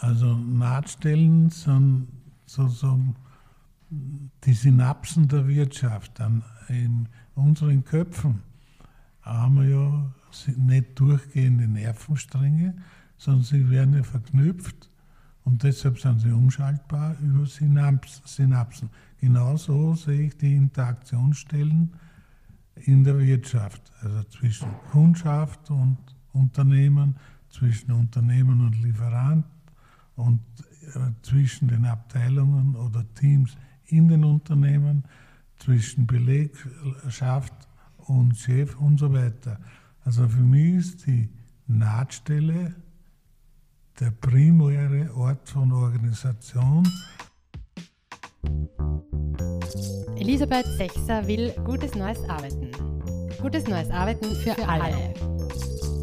Also Nahtstellen sind sozusagen die Synapsen der Wirtschaft. in unseren Köpfen haben wir ja nicht durchgehende Nervenstränge, sondern sie werden ja verknüpft und deshalb sind sie umschaltbar über Synapsen. Genauso sehe ich die Interaktionsstellen in der Wirtschaft, also zwischen Kundschaft und Unternehmen, zwischen Unternehmen und Lieferant und äh, zwischen den Abteilungen oder Teams in den Unternehmen, zwischen Belegschaft und Chef und so weiter. Also für mich ist die Nahtstelle der primäre Ort von Organisation. Elisabeth Sechser will gutes neues Arbeiten. Gutes neues Arbeiten für, für alle. alle.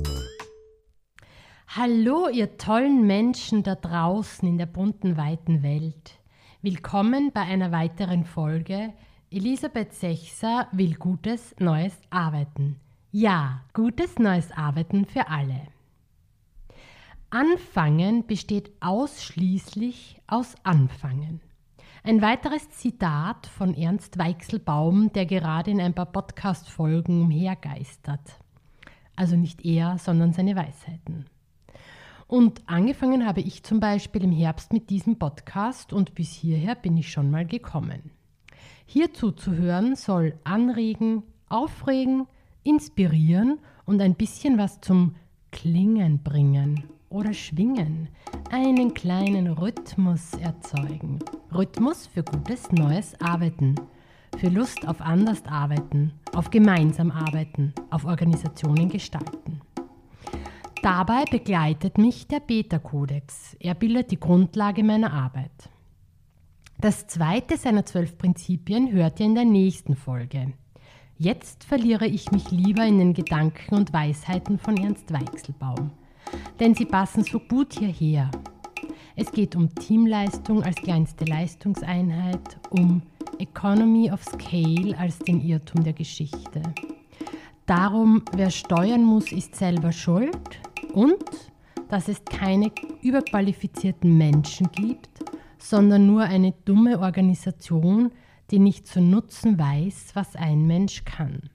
Hallo, ihr tollen Menschen da draußen in der bunten, weiten Welt. Willkommen bei einer weiteren Folge. Elisabeth Sechser will gutes neues Arbeiten. Ja, gutes neues Arbeiten für alle. Anfangen besteht ausschließlich aus Anfangen. Ein weiteres Zitat von Ernst Weichselbaum, der gerade in ein paar Podcast-Folgen umhergeistert. Also nicht er, sondern seine Weisheiten. Und angefangen habe ich zum Beispiel im Herbst mit diesem Podcast und bis hierher bin ich schon mal gekommen. Hier zuzuhören soll anregen, aufregen, inspirieren und ein bisschen was zum Klingen bringen oder schwingen, einen kleinen Rhythmus erzeugen. Rhythmus für gutes neues Arbeiten, für Lust auf anders arbeiten, auf gemeinsam arbeiten, auf Organisationen gestalten. Dabei begleitet mich der Beta-Kodex. Er bildet die Grundlage meiner Arbeit. Das zweite seiner zwölf Prinzipien hört ihr in der nächsten Folge. Jetzt verliere ich mich lieber in den Gedanken und Weisheiten von Ernst Weichselbaum, denn sie passen so gut hierher. Es geht um Teamleistung als kleinste Leistungseinheit, um Economy of Scale als den Irrtum der Geschichte. Darum, wer steuern muss, ist selber schuld und dass es keine überqualifizierten Menschen gibt, sondern nur eine dumme Organisation, die nicht zu nutzen weiß, was ein Mensch kann.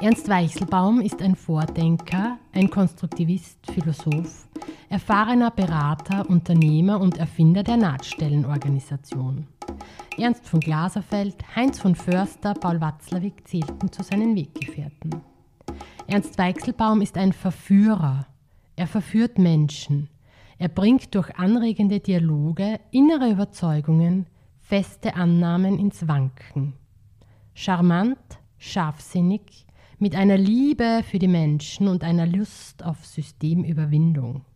Ernst Weichselbaum ist ein Vordenker, ein Konstruktivist, Philosoph, erfahrener Berater, Unternehmer und Erfinder der Nahtstellenorganisation. Ernst von Glaserfeld, Heinz von Förster, Paul Watzlawick zählten zu seinen Weggefährten. Ernst Weichselbaum ist ein Verführer. Er verführt Menschen. Er bringt durch anregende Dialoge innere Überzeugungen, feste Annahmen ins Wanken. Charmant, scharfsinnig, mit einer Liebe für die Menschen und einer Lust auf Systemüberwindung.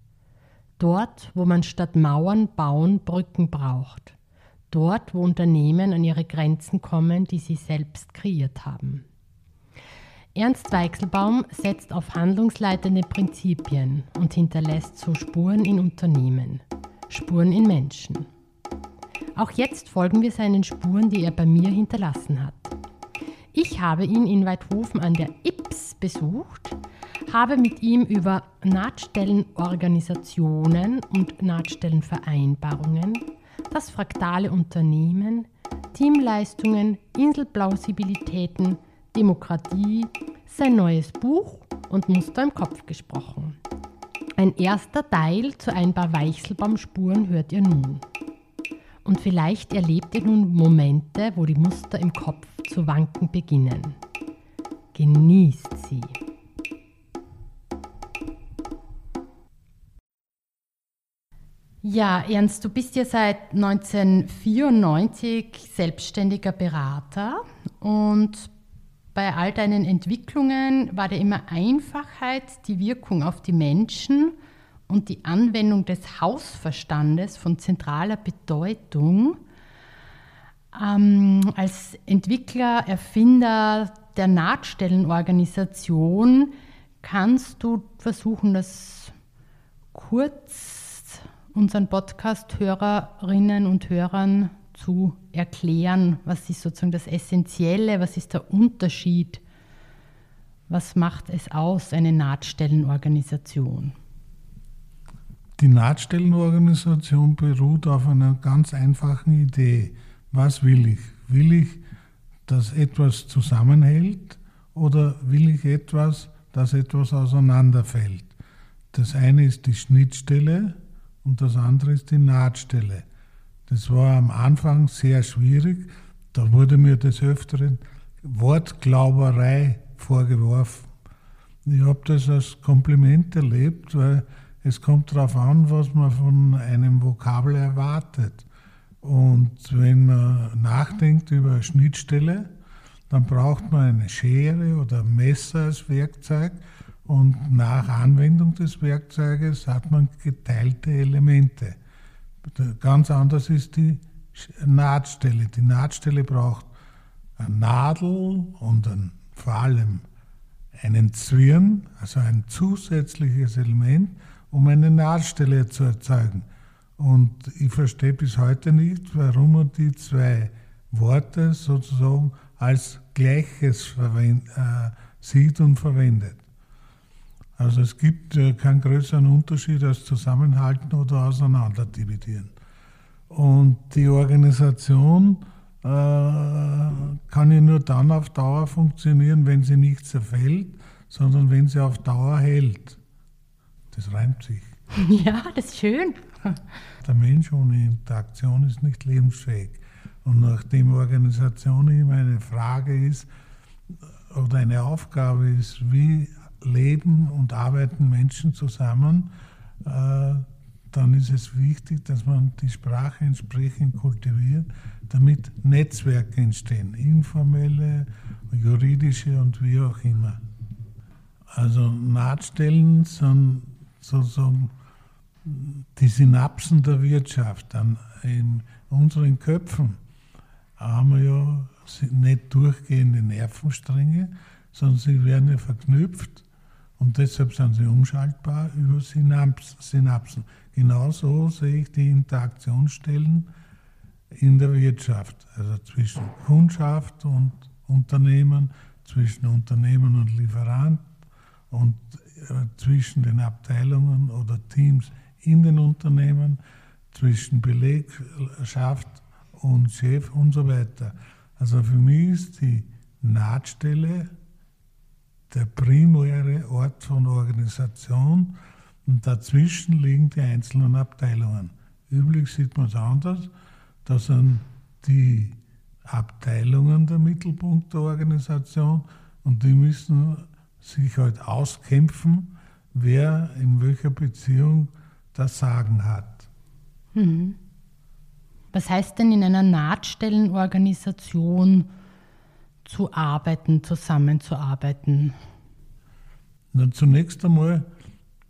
Dort, wo man statt Mauern bauen Brücken braucht. Dort, wo Unternehmen an ihre Grenzen kommen, die sie selbst kreiert haben. Ernst Weichselbaum setzt auf handlungsleitende Prinzipien und hinterlässt so Spuren in Unternehmen, Spuren in Menschen. Auch jetzt folgen wir seinen Spuren, die er bei mir hinterlassen hat. Ich habe ihn in Weidhofen an der IPS besucht, habe mit ihm über Nahtstellenorganisationen und Nahtstellenvereinbarungen, das fraktale Unternehmen, Teamleistungen, Inselplausibilitäten, Demokratie, sein neues Buch und Muster im Kopf gesprochen. Ein erster Teil zu ein paar Weichselbaumspuren hört ihr nun. Und vielleicht erlebt ihr nun Momente, wo die Muster im Kopf zu wanken beginnen. Genießt sie. Ja, Ernst, du bist ja seit 1994 selbstständiger Berater und bei all deinen Entwicklungen war dir immer Einfachheit, die Wirkung auf die Menschen und die Anwendung des Hausverstandes von zentraler Bedeutung. Ähm, als Entwickler, Erfinder der Nahtstellenorganisation kannst du versuchen, das kurz unseren Podcast-Hörerinnen und Hörern zu erklären, was ist sozusagen das Essentielle, was ist der Unterschied, was macht es aus, eine Nahtstellenorganisation? Die Nahtstellenorganisation beruht auf einer ganz einfachen Idee. Was will ich? Will ich, dass etwas zusammenhält oder will ich etwas, dass etwas auseinanderfällt? Das eine ist die Schnittstelle und das andere ist die Nahtstelle. Das war am Anfang sehr schwierig. Da wurde mir des Öfteren Wortglauberei vorgeworfen. Ich habe das als Kompliment erlebt, weil es kommt darauf an, was man von einem Vokabel erwartet. Und wenn man nachdenkt über Schnittstelle, dann braucht man eine Schere oder Messer als Werkzeug und nach Anwendung des Werkzeuges hat man geteilte Elemente. Ganz anders ist die Nahtstelle. Die Nahtstelle braucht eine Nadel und ein, vor allem einen Zwirn, also ein zusätzliches Element, um eine Nahtstelle zu erzeugen. Und ich verstehe bis heute nicht, warum man die zwei Worte sozusagen als Gleiches äh, sieht und verwendet. Also es gibt äh, keinen größeren Unterschied als zusammenhalten oder auseinander dividieren. Und die Organisation äh, kann ja nur dann auf Dauer funktionieren, wenn sie nicht zerfällt, sondern wenn sie auf Dauer hält. Das reimt sich. Ja, das ist schön. Der Mensch ohne Interaktion ist nicht lebensfähig. Und nachdem Organisation immer eine Frage ist oder eine Aufgabe ist, wie leben und arbeiten Menschen zusammen, äh, dann ist es wichtig, dass man die Sprache entsprechend kultiviert, damit Netzwerke entstehen, informelle, juridische und wie auch immer. Also Nahtstellen sind sozusagen die Synapsen der Wirtschaft. Dann in unseren Köpfen haben wir ja nicht durchgehende Nervenstränge, sondern sie werden ja verknüpft und deshalb sind sie umschaltbar über Synapsen. Genauso sehe ich die Interaktionsstellen in der Wirtschaft, also zwischen Kundschaft und Unternehmen, zwischen Unternehmen und Lieferant und äh, zwischen den Abteilungen oder Teams in den Unternehmen, zwischen Belegschaft und Chef und so weiter. Also für mich ist die Nahtstelle der primäre Ort von Organisation und dazwischen liegen die einzelnen Abteilungen. Üblich sieht man es anders, da sind die Abteilungen der Mittelpunkt der Organisation und die müssen sich halt auskämpfen, wer in welcher Beziehung das Sagen hat. Mhm. Was heißt denn in einer Nahtstellenorganisation zu arbeiten, zusammenzuarbeiten? Na, zunächst einmal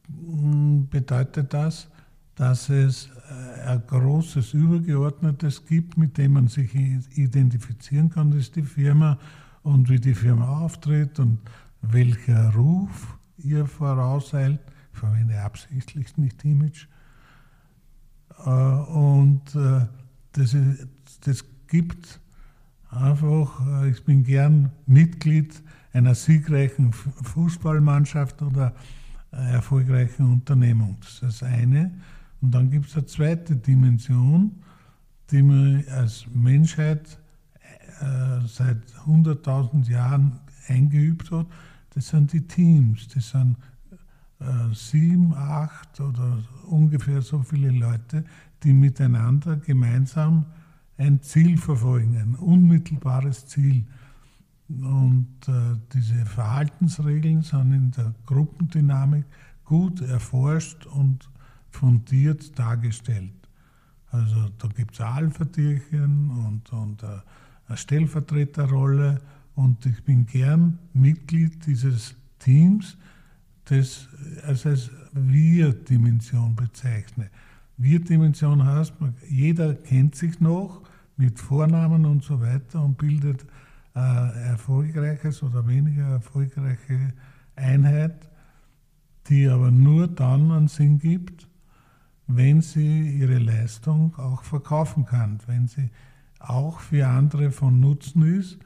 hm, bedeutet das, dass es äh, ein großes Übergeordnetes gibt, mit dem man sich identifizieren kann, das ist die Firma und wie die Firma auftritt und welcher Ruf ihr vorauseilt. Ich verwende absichtlich nicht Image. Äh, und äh, das, das gibt einfach, ich bin gern Mitglied einer siegreichen Fußballmannschaft oder erfolgreichen Unternehmung. Das ist das eine. Und dann gibt es eine zweite Dimension, die man als Menschheit äh, seit 100.000 Jahren eingeübt hat. Das sind die Teams. Das sind äh, sieben, acht oder ungefähr so viele Leute, die miteinander gemeinsam ein Ziel verfolgen, ein unmittelbares Ziel. Und äh, diese Verhaltensregeln sind in der Gruppendynamik gut erforscht und fundiert dargestellt. Also da gibt es Alpha-Tierchen und, und äh, eine Stellvertreterrolle und ich bin gern Mitglied dieses Teams, das also als Wir-Dimension bezeichne. Wir-Dimension heißt, jeder kennt sich noch mit Vornamen und so weiter und bildet äh, erfolgreiches oder weniger erfolgreiche Einheit, die aber nur dann einen Sinn gibt, wenn sie ihre Leistung auch verkaufen kann, wenn sie auch für andere von Nutzen ist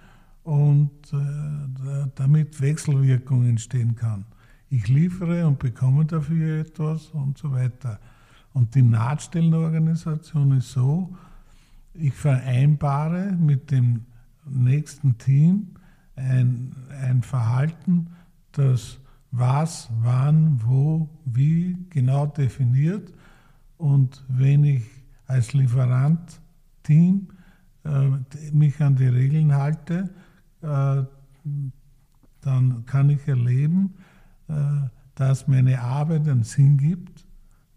und äh, damit Wechselwirkung entstehen kann. Ich liefere und bekomme dafür etwas und so weiter. Und die Nahtstellenorganisation ist so, ich vereinbare mit dem nächsten Team ein, ein Verhalten, das was, wann, wo, wie genau definiert. Und wenn ich als Lieferant-Team äh, mich an die Regeln halte, äh, dann kann ich erleben, äh, dass meine Arbeit einen Sinn gibt,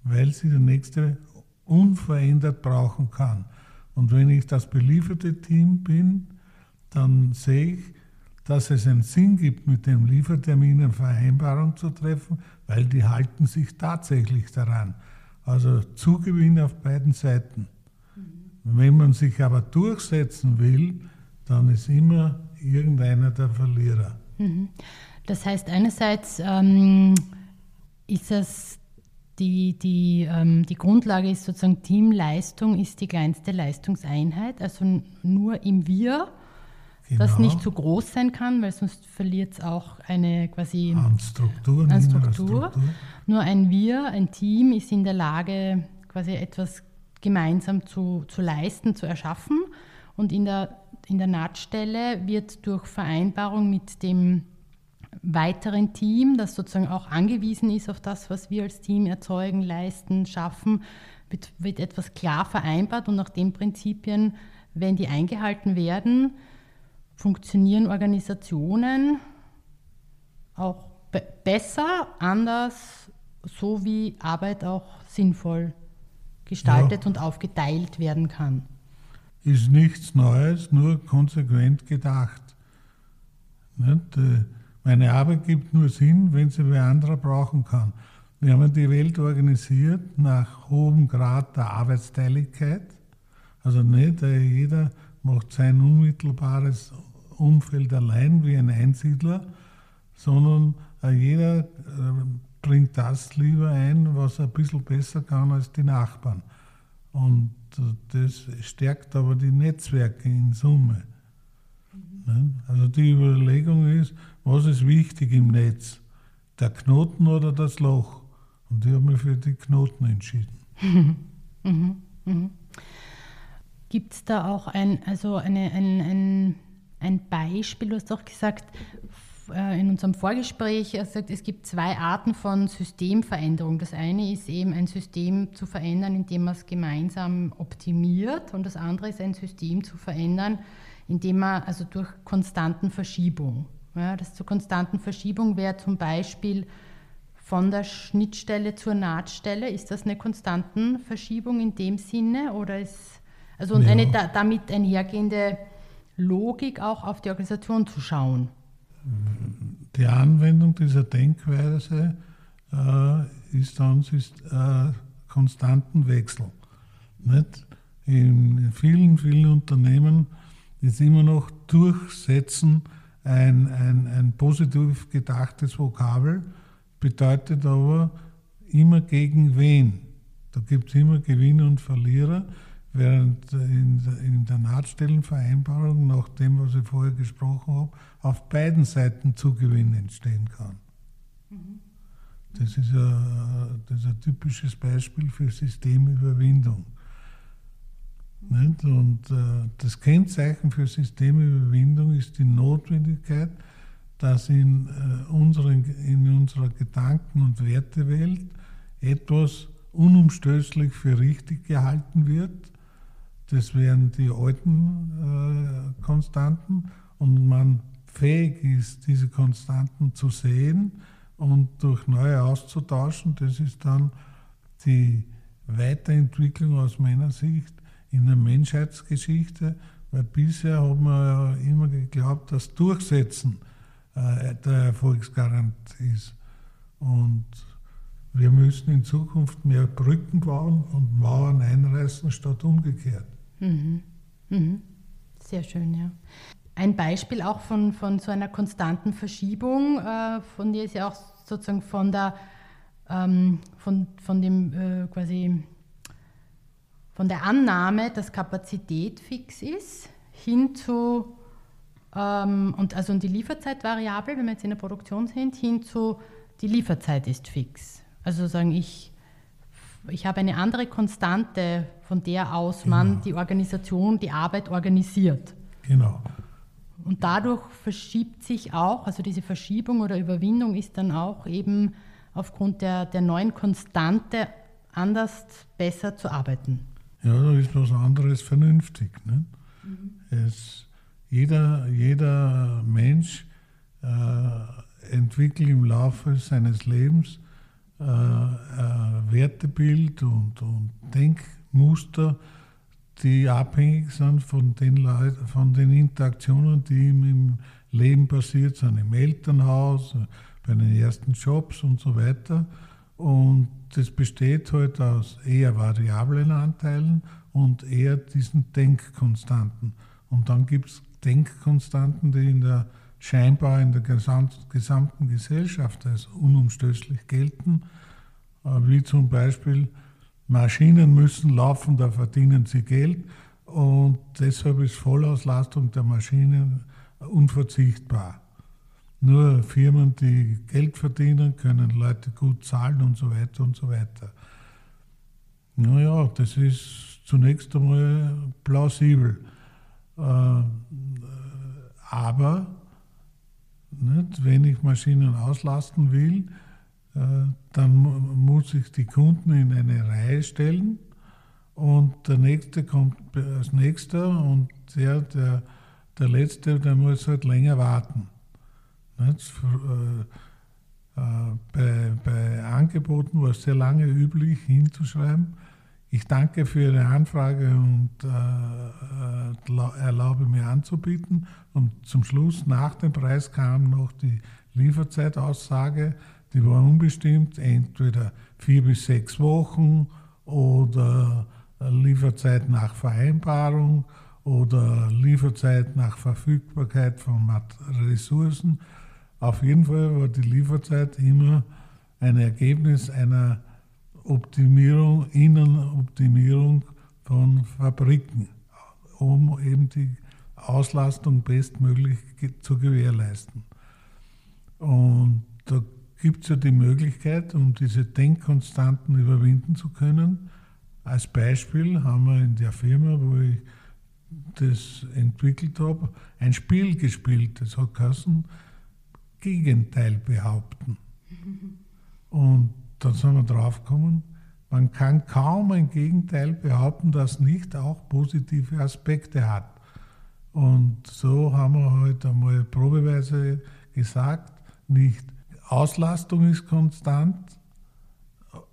weil sie der nächste unverändert brauchen kann. Und wenn ich das belieferte Team bin, dann sehe ich, dass es einen Sinn gibt, mit dem Liefertermin eine Vereinbarung zu treffen, weil die halten sich tatsächlich daran. Also Zugewinn auf beiden Seiten. Mhm. Wenn man sich aber durchsetzen will, dann ist immer irgendeiner der Verlierer. Mhm. Das heißt, einerseits ähm, ist es die, die, ähm, die Grundlage ist sozusagen Teamleistung ist die kleinste Leistungseinheit, also nur im Wir Genau. Das nicht zu groß sein kann, weil sonst verliert es auch eine quasi an Struktur. An Struktur. Struktur. Nur ein Wir, ein Team ist in der Lage, quasi etwas gemeinsam zu, zu leisten, zu erschaffen. Und in der, in der Nahtstelle wird durch Vereinbarung mit dem weiteren Team, das sozusagen auch angewiesen ist auf das, was wir als Team erzeugen, leisten, schaffen, wird, wird etwas klar vereinbart und nach den Prinzipien, wenn die eingehalten werden, funktionieren Organisationen auch be besser, anders, so wie Arbeit auch sinnvoll gestaltet ja. und aufgeteilt werden kann. Ist nichts Neues, nur konsequent gedacht. Nicht? Meine Arbeit gibt nur Sinn, wenn sie wer anderer brauchen kann. Wir haben die Welt organisiert nach hohem Grad der Arbeitsteiligkeit. Also nicht äh, jeder macht sein unmittelbares Umfeld allein wie ein Einsiedler, sondern äh, jeder äh, bringt das lieber ein, was er ein bisschen besser kann als die Nachbarn. Und das stärkt aber die Netzwerke in Summe. Mhm. Also die Überlegung ist, was ist wichtig im Netz? Der Knoten oder das Loch? Und ich habe mich für die Knoten entschieden. Gibt es da auch ein, also eine, ein, ein ein Beispiel. Du hast auch gesagt, äh, in unserem Vorgespräch, gesagt, es gibt zwei Arten von Systemveränderung. Das eine ist eben ein System zu verändern, indem man es gemeinsam optimiert und das andere ist ein System zu verändern, indem man also durch konstanten Verschiebung. Ja, das zur konstanten Verschiebung wäre zum Beispiel von der Schnittstelle zur Nahtstelle. Ist das eine konstanten Verschiebung in dem Sinne oder ist also und ja. eine da, damit einhergehende Logik auch auf die Organisation zu schauen. Die Anwendung dieser Denkweise äh, ist dann ist, äh, konstanten Wechsel. Nicht? In vielen, vielen Unternehmen ist immer noch Durchsetzen ein, ein, ein positiv gedachtes Vokabel, bedeutet aber immer gegen wen. Da gibt es immer Gewinner und Verlierer während in, der Nahtstellenvereinbarung, nach dem, was ich vorher gesprochen habe, auf beiden Seiten Zugewinn entstehen kann. Mhm. Das, ist ein, das ist ein typisches Beispiel für Systemüberwindung. Nicht? Und äh, das Kennzeichen für Systemüberwindung ist die Notwendigkeit, dass in, äh, unseren, in unserer Gedanken- und Wertewelt etwas unumstößlich für richtig gehalten wird das wären die alten äh, Konstanten und man fähig ist, diese Konstanten zu sehen und durch neue auszutauschen. Das ist dann die Weiterentwicklung aus meiner Sicht in der Menschheitsgeschichte, weil bisher haben wir ja immer geglaubt, dass Durchsetzen äh, der Erfolgsgarant ist. Und wir müssen in Zukunft mehr Brücken bauen und Mauern einreißen statt umgekehrt. Mhm. Mhm. Sehr schön, ja. Ein Beispiel auch von, von so einer konstanten Verschiebung äh, von dir ist ja auch sozusagen von der ähm, von, von dem äh, quasi von der Annahme, dass Kapazität fix ist, hin zu ähm, und also die Lieferzeitvariable, wenn wir jetzt in der Produktion sind, hin zu die Lieferzeit ist fix. Also sagen ich ich habe eine andere Konstante, von der aus genau. man die Organisation, die Arbeit organisiert. Genau. Und dadurch verschiebt sich auch, also diese Verschiebung oder Überwindung ist dann auch eben aufgrund der, der neuen Konstante anders, besser zu arbeiten. Ja, da ist was anderes vernünftig. Ne? Mhm. Es, jeder, jeder Mensch äh, entwickelt im Laufe seines Lebens äh, äh, Wertebild und, und Denkmuster, die abhängig sind von den, Leut von den Interaktionen, die ihm im Leben passiert sind, im Elternhaus, bei den ersten Jobs und so weiter. Und das besteht halt aus eher variablen Anteilen und eher diesen Denkkonstanten. Und dann gibt es Denkkonstanten, die in der scheinbar in der gesamten Gesellschaft als unumstößlich gelten, äh, wie zum Beispiel Maschinen müssen laufen, da verdienen sie Geld und deshalb ist Vollauslastung der Maschinen unverzichtbar. Nur Firmen, die Geld verdienen, können Leute gut zahlen und so weiter und so weiter. Naja, das ist zunächst einmal plausibel. Äh, aber nicht, wenn ich Maschinen auslasten will, äh, dann muss ich die Kunden in eine Reihe stellen und der nächste kommt als nächster und der, der, der letzte, der muss halt länger warten. Äh, äh, bei, bei Angeboten war es sehr lange üblich hinzuschreiben, ich danke für Ihre Anfrage und äh, erlaube mir anzubieten. Und zum Schluss, nach dem Preis, kam noch die Lieferzeitaussage die war unbestimmt, entweder vier bis sechs Wochen oder Lieferzeit nach Vereinbarung oder Lieferzeit nach Verfügbarkeit von Ressourcen. Auf jeden Fall war die Lieferzeit immer ein Ergebnis einer Optimierung, Innenoptimierung von Fabriken, um eben die Auslastung bestmöglich zu gewährleisten. Und da gibt es ja die Möglichkeit, um diese Denkkonstanten überwinden zu können. Als Beispiel haben wir in der Firma, wo ich das entwickelt habe, ein Spiel gespielt. Das hat geheißen, Gegenteil behaupten. Und dann sind wir draufgekommen, man kann kaum ein Gegenteil behaupten, das nicht auch positive Aspekte hat. Und so haben wir heute halt einmal probeweise gesagt, nicht Auslastung ist konstant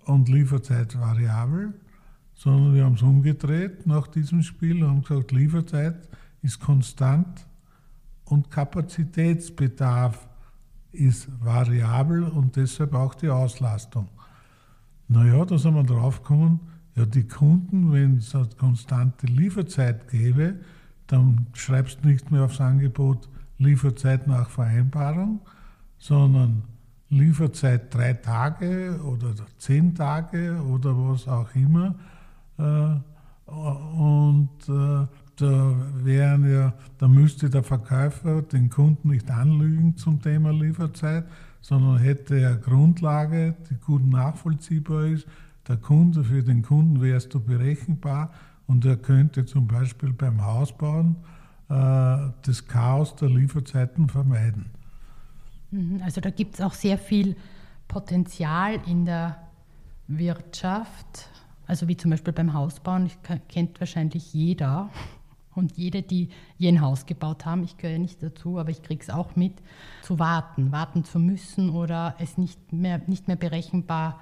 und Lieferzeit variabel, sondern wir haben es umgedreht nach diesem Spiel und haben gesagt, Lieferzeit ist konstant und Kapazitätsbedarf ist variabel und deshalb auch die Auslastung. Naja, da sind wir draufgekommen, ja, die Kunden, wenn es eine konstante Lieferzeit gäbe, dann schreibst du nicht mehr aufs Angebot Lieferzeit nach Vereinbarung, sondern Lieferzeit drei Tage oder zehn Tage oder was auch immer. Äh, und äh, da wären ja, da müsste der Verkäufer den Kunden nicht anlügen zum Thema Lieferzeit, sondern hätte er Grundlage, die gut nachvollziehbar ist. Der Kunde, für den Kunden wärst du berechenbar und er könnte zum Beispiel beim Hausbauen äh, das Chaos der Lieferzeiten vermeiden. Mhm, also da gibt es auch sehr viel Potenzial in der Wirtschaft, also wie zum Beispiel beim Hausbauen, ich, kennt wahrscheinlich jeder und jede, die je ein Haus gebaut haben, ich gehöre nicht dazu, aber ich kriege es auch mit, zu warten, warten zu müssen oder es nicht mehr, nicht mehr berechenbar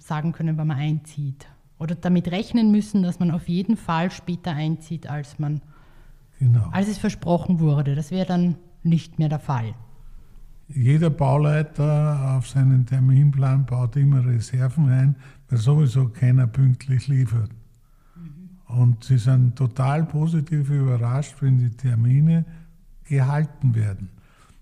sagen können, wann man einzieht. Oder damit rechnen müssen, dass man auf jeden Fall später einzieht, als man genau. als es versprochen wurde. Das wäre dann nicht mehr der Fall. Jeder Bauleiter auf seinen Terminplan baut immer Reserven ein, weil sowieso keiner pünktlich liefert. Und sie sind total positiv überrascht, wenn die Termine gehalten werden.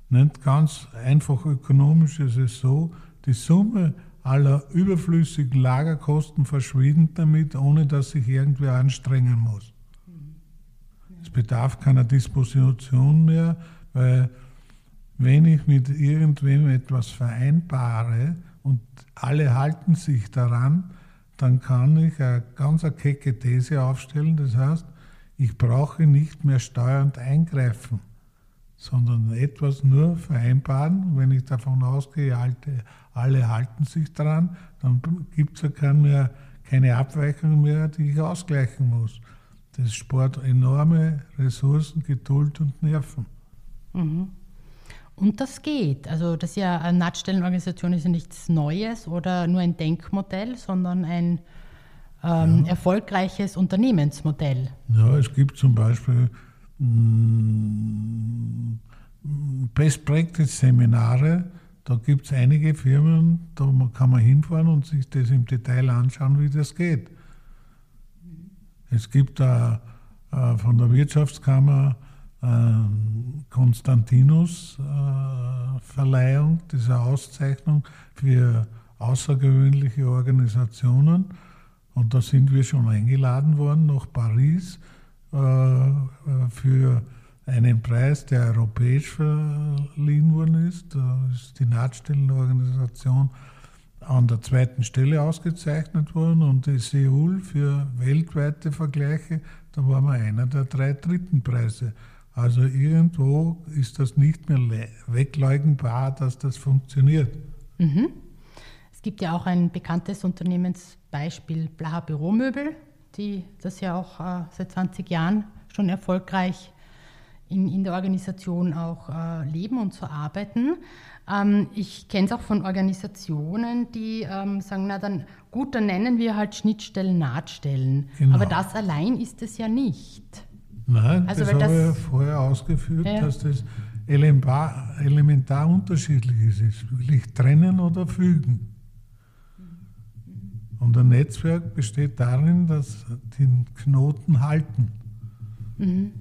Nicht ganz einfach ökonomisch ist es so, die Summe aller überflüssigen Lagerkosten verschwindet damit, ohne dass sich irgendwer anstrengen muss. Es bedarf keiner Disposition mehr, weil wenn ich mit irgendwem etwas vereinbare und alle halten sich daran, dann kann ich eine ganz eine kecke These aufstellen. Das heißt, ich brauche nicht mehr steuernd eingreifen, sondern etwas nur vereinbaren. Wenn ich davon ausgehe, alle halten sich dran, dann gibt es ja kein mehr, keine Abweichung mehr, die ich ausgleichen muss. Das spart enorme Ressourcen, Geduld und Nerven. Mhm. Und das geht. Also das ist ja eine Nahtstellenorganisation ist ja nichts Neues oder nur ein Denkmodell, sondern ein ähm, ja. erfolgreiches Unternehmensmodell. Ja, es gibt zum Beispiel mm, Best Practice Seminare. Da gibt es einige Firmen, da kann man hinfahren und sich das im Detail anschauen, wie das geht. Es gibt da äh, von der Wirtschaftskammer Konstantinus-Verleihung, äh, diese Auszeichnung für außergewöhnliche Organisationen. Und da sind wir schon eingeladen worden nach Paris äh, äh, für einen Preis, der europäisch verliehen worden ist. Da ist die Nahtstellenorganisation an der zweiten Stelle ausgezeichnet worden und die Seoul für weltweite Vergleiche, da waren wir einer der drei dritten Preise. Also irgendwo ist das nicht mehr wegleugnbar, dass das funktioniert. Mhm. Es gibt ja auch ein bekanntes Unternehmensbeispiel, Blaha Büromöbel, die das ja auch äh, seit 20 Jahren schon erfolgreich in, in der Organisation auch äh, leben und so arbeiten. Ähm, ich kenne es auch von Organisationen, die ähm, sagen, na dann gut, dann nennen wir halt Schnittstellen, Nahtstellen. Genau. Aber das allein ist es ja nicht. Nein, also, das habe ich ja vorher ausgeführt, ja. dass das elementar, elementar unterschiedlich ist. Will ich trennen oder fügen? Und ein Netzwerk besteht darin, dass die Knoten halten. Mhm.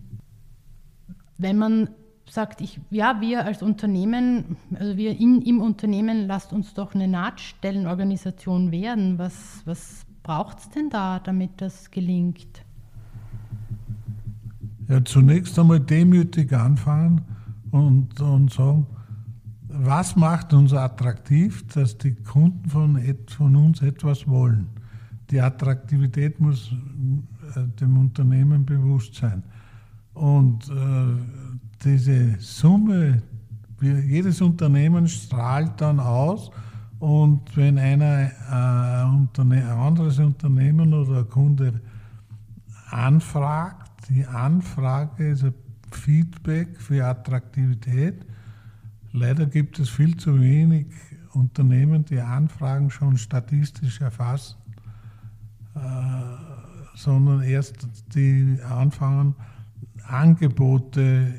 Wenn man sagt, ich, ja, wir als Unternehmen, also wir in, im Unternehmen, lasst uns doch eine Nahtstellenorganisation werden. Was, was braucht es denn da, damit das gelingt? Ja, zunächst einmal demütig anfangen und, und sagen, was macht uns attraktiv, dass die Kunden von, von uns etwas wollen. Die Attraktivität muss äh, dem Unternehmen bewusst sein. Und äh, diese Summe, jedes Unternehmen strahlt dann aus und wenn einer, äh, ein anderes Unternehmen oder ein Kunde anfragt, die Anfrage ein Feedback für Attraktivität. Leider gibt es viel zu wenig Unternehmen, die Anfragen schon statistisch erfassen, äh, sondern erst die anfangen, Angebote äh,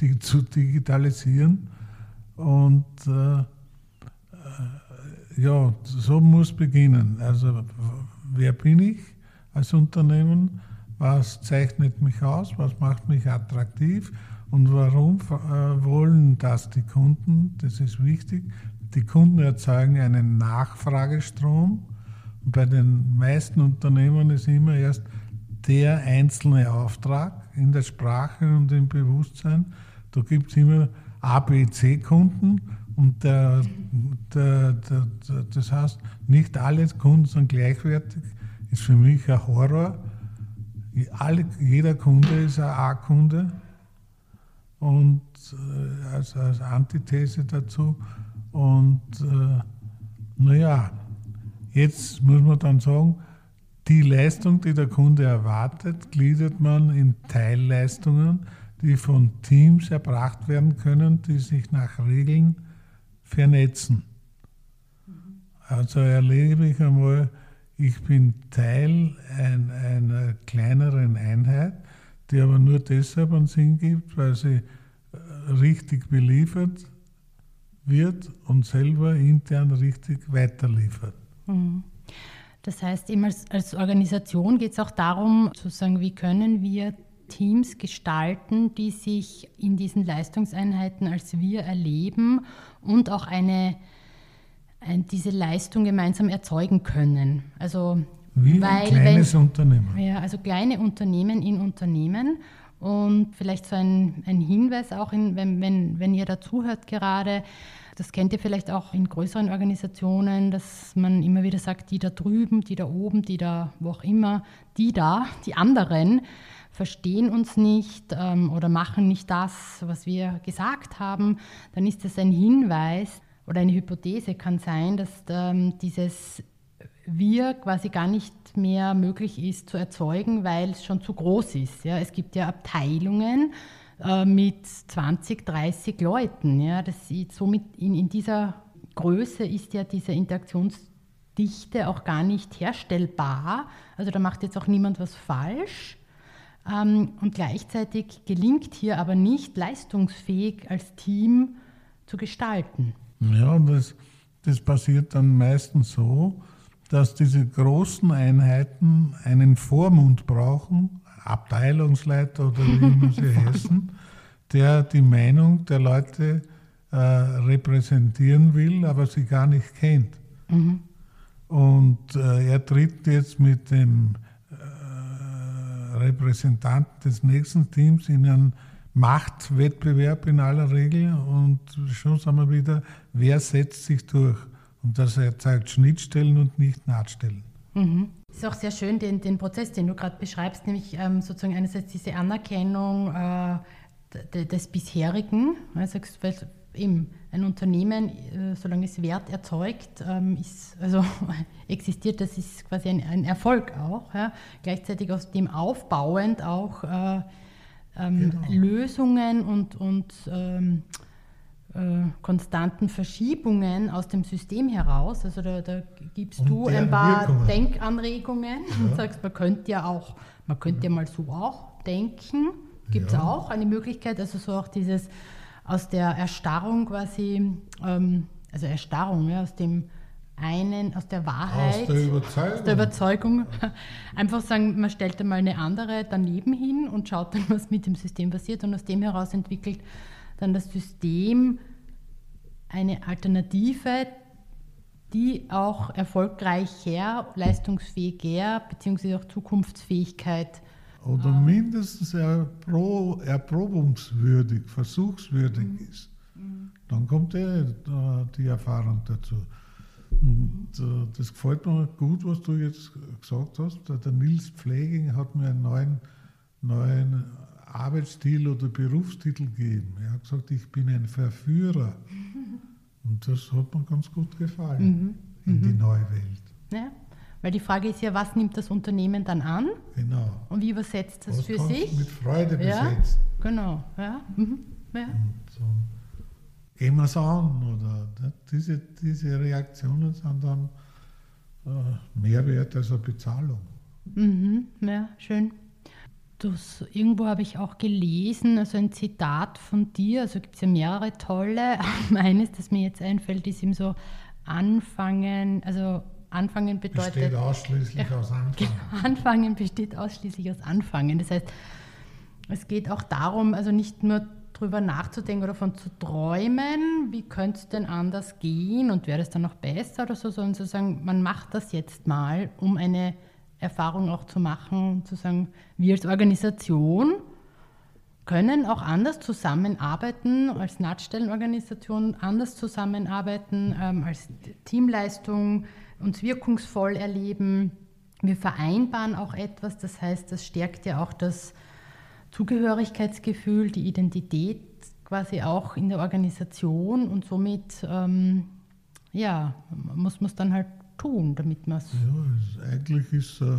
die, zu digitalisieren. Und äh, äh ja, so muss beginnen. Also wer bin ich als Unternehmen? Was zeichnet mich aus, was macht mich attraktiv und warum äh, wollen das die Kunden, das ist wichtig. Die Kunden erzeugen einen Nachfragestrom. Und bei den meisten Unternehmen ist immer erst der einzelne Auftrag in der Sprache und im Bewusstsein. Da gibt es immer ABC-Kunden und der, der, der, das heißt, nicht alle Kunden sind gleichwertig, ist für mich ein Horror alle, jeder Kunde ist ein A-Kunde und äh, als, als, Antithese dazu. Und äh, naja, jetzt muss man dann sagen, die Leistung, die der Kunde erwartet, gliedert man in Teilleistungen, die von Teams erbracht werden können, die sich nach Regeln vernetzen. Also erlebe ich einmal ich bin Teil ein, einer kleineren Einheit, die aber nur deshalb einen Sinn gibt, weil sie äh, richtig beliefert wird und selber intern richtig weiterliefert. Mhm. Das heißt, eben als, als Organisation geht es auch darum, zu sagen, wie können wir Teams gestalten, die sich in diesen Leistungseinheiten als wir erleben und auch eine diese Leistung gemeinsam erzeugen können. Also wie weil, ein kleines wenn, Unternehmen. Ja, also kleine Unternehmen in Unternehmen. Und vielleicht so ein, ein Hinweis auch, in, wenn, wenn, wenn ihr dazuhört gerade, das kennt ihr vielleicht auch in größeren Organisationen, dass man immer wieder sagt, die da drüben, die da oben, die da, wo auch immer, die da, die anderen verstehen uns nicht ähm, oder machen nicht das, was wir gesagt haben, dann ist das ein Hinweis oder eine Hypothese kann sein, dass ähm, dieses Wir quasi gar nicht mehr möglich ist zu erzeugen, weil es schon zu groß ist. Ja? Es gibt ja Abteilungen, äh, mit 20, 30 Leuten. Ja. Das somit in, in dieser Größe ist ja diese Interaktionsdichte auch gar nicht herstellbar. Also da macht jetzt auch niemand was falsch. Ähm, und gleichzeitig gelingt hier aber nicht leistungsfähig als Team zu gestalten. Ja, und das, das passiert dann meistens so, dass diese großen Einheiten einen Vormund brauchen, Abteilungsleiter oder wie immer sie heißen, der die Meinung der Leute äh, repräsentieren will, aber sie gar nicht kennt. Mhm. Und äh, er tritt jetzt mit dem äh, Repräsentanten des nächsten Teams in einen Machtwettbewerb in aller Regel und schon sagen wir wieder, wer setzt sich durch? Und das erzeugt Schnittstellen und nicht Nahtstellen. Mhm. Ist auch sehr schön, den, den Prozess, den du gerade beschreibst, nämlich ähm, sozusagen einerseits diese Anerkennung äh, des bisherigen, also eben ein Unternehmen, äh, solange es Wert erzeugt, ähm, ist, also existiert, das ist quasi ein, ein Erfolg auch. Ja. Gleichzeitig aus dem aufbauend auch äh, ähm, genau. Lösungen und, und ähm, äh, konstanten Verschiebungen aus dem System heraus. Also da, da gibst und du ein paar Wirkungen. Denkanregungen ja. und sagst, man könnte ja auch, man könnte ja mal so auch denken. Gibt es ja. auch eine Möglichkeit, also so auch dieses aus der Erstarrung quasi, ähm, also Erstarrung, ja, aus dem einen, aus der Wahrheit, aus der Überzeugung, aus der Überzeugung einfach sagen, man stellt einmal eine andere daneben hin und schaut dann, was mit dem System passiert und aus dem heraus entwickelt dann das System eine Alternative, die auch erfolgreicher, leistungsfähiger bzw. auch Zukunftsfähigkeit oder ah. mindestens erpro erprobungswürdig, versuchswürdig mhm. ist. Mhm. Dann kommt eh die Erfahrung dazu. Und äh, das gefällt mir gut, was du jetzt gesagt hast. Der Nils Pfleging hat mir einen neuen, neuen Arbeitsstil oder Berufstitel gegeben. Er hat gesagt, ich bin ein Verführer. Und das hat mir ganz gut gefallen mhm. in die mhm. neue Welt. Ja. Weil die Frage ist ja, was nimmt das Unternehmen dann an? Genau. Und wie übersetzt das was für sich? Mit Freude besetzt. Ja, genau, ja. Mhm. ja. Und so gehen wir es an. Oder ne? diese, diese Reaktionen sind dann äh, mehr wert als eine Bezahlung. Mhm. Ja, schön. Das, irgendwo habe ich auch gelesen, also ein Zitat von dir, also gibt es ja mehrere tolle. Eines, das mir jetzt einfällt, ist eben so anfangen, also Anfangen bedeutet. Besteht ausschließlich aus Anfangen. Genau, anfangen besteht ausschließlich aus Anfangen. Das heißt, es geht auch darum, also nicht nur darüber nachzudenken oder davon zu träumen, wie könnte es denn anders gehen und wäre es dann noch besser oder so, sondern zu sagen, man macht das jetzt mal, um eine Erfahrung auch zu machen, zu sagen, wir als Organisation können auch anders zusammenarbeiten, als Nahtstellenorganisation anders zusammenarbeiten, ähm, als Teamleistung, uns wirkungsvoll erleben. Wir vereinbaren auch etwas, das heißt, das stärkt ja auch das Zugehörigkeitsgefühl, die Identität quasi auch in der Organisation und somit ähm, ja, muss man es dann halt tun, damit man es. Ja, eigentlich ist äh,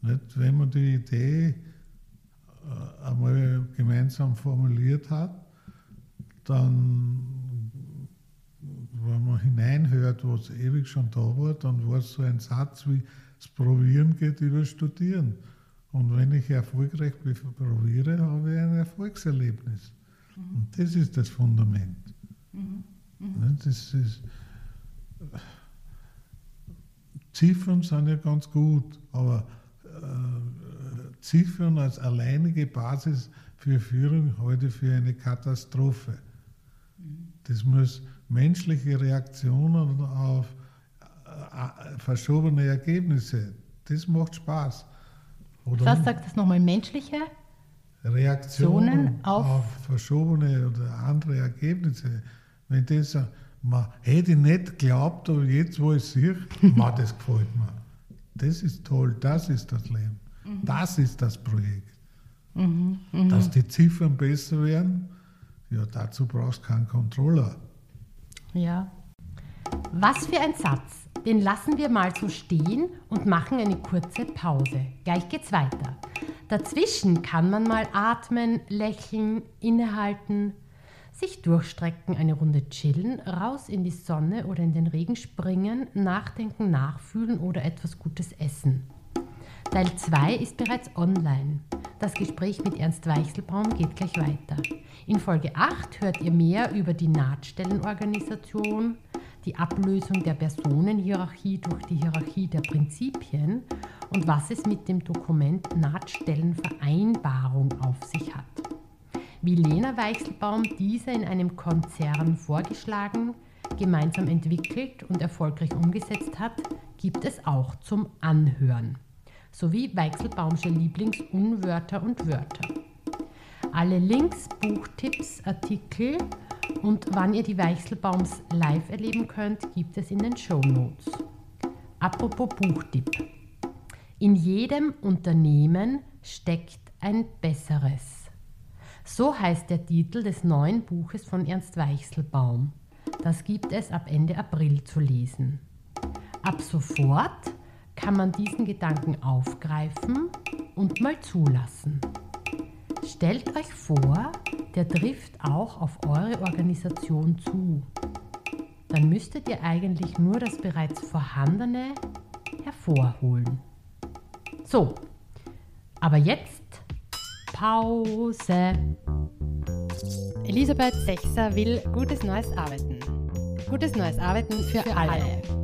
nicht, wenn man die Idee äh, einmal gemeinsam formuliert hat, dann wenn man hineinhört, was ewig schon da war, dann war es so ein Satz wie, das Probieren geht über Studieren. Und wenn ich erfolgreich probiere, habe ich ein Erfolgserlebnis. Mhm. Und das ist das Fundament. Mhm. Mhm. Das ist, Ziffern sind ja ganz gut, aber äh, Ziffern als alleinige Basis für Führung heute für eine Katastrophe. Das muss menschliche Reaktionen auf äh, verschobene Ergebnisse. Das macht Spaß. Oder Was sagt das nochmal? Menschliche Reaktionen auf, auf verschobene oder andere Ergebnisse. Wenn das, äh, man hätte ich nicht geglaubt, aber jetzt, wo ich sehe, man, das gefällt mir. Das ist toll, das ist das Leben. Mhm. Das ist das Projekt. Mhm, mh. Dass die Ziffern besser werden, ja, dazu brauchst du keinen Controller. Ja. Was für ein Satz. Den lassen wir mal so stehen und machen eine kurze Pause. Gleich geht's weiter. Dazwischen kann man mal atmen, lächeln, innehalten, sich durchstrecken, eine Runde chillen, raus in die Sonne oder in den Regen springen, nachdenken, nachfühlen oder etwas Gutes essen. Teil 2 ist bereits online. Das Gespräch mit Ernst Weichselbaum geht gleich weiter. In Folge 8 hört ihr mehr über die Nahtstellenorganisation, die Ablösung der Personenhierarchie durch die Hierarchie der Prinzipien und was es mit dem Dokument Nahtstellenvereinbarung auf sich hat. Wie Lena Weichselbaum diese in einem Konzern vorgeschlagen, gemeinsam entwickelt und erfolgreich umgesetzt hat, gibt es auch zum Anhören. Sowie Weichselbaumsche Lieblingsunwörter und Wörter. Alle Links, Buchtipps, Artikel und wann ihr die Weichselbaums live erleben könnt, gibt es in den Show Notes. Apropos Buchtipp. In jedem Unternehmen steckt ein besseres. So heißt der Titel des neuen Buches von Ernst Weichselbaum. Das gibt es ab Ende April zu lesen. Ab sofort kann man diesen Gedanken aufgreifen und mal zulassen. Stellt euch vor, der trifft auch auf eure Organisation zu. Dann müsstet ihr eigentlich nur das bereits Vorhandene hervorholen. So, aber jetzt Pause. Elisabeth Sechser will gutes neues Arbeiten. Gutes neues Arbeiten für, für alle. alle.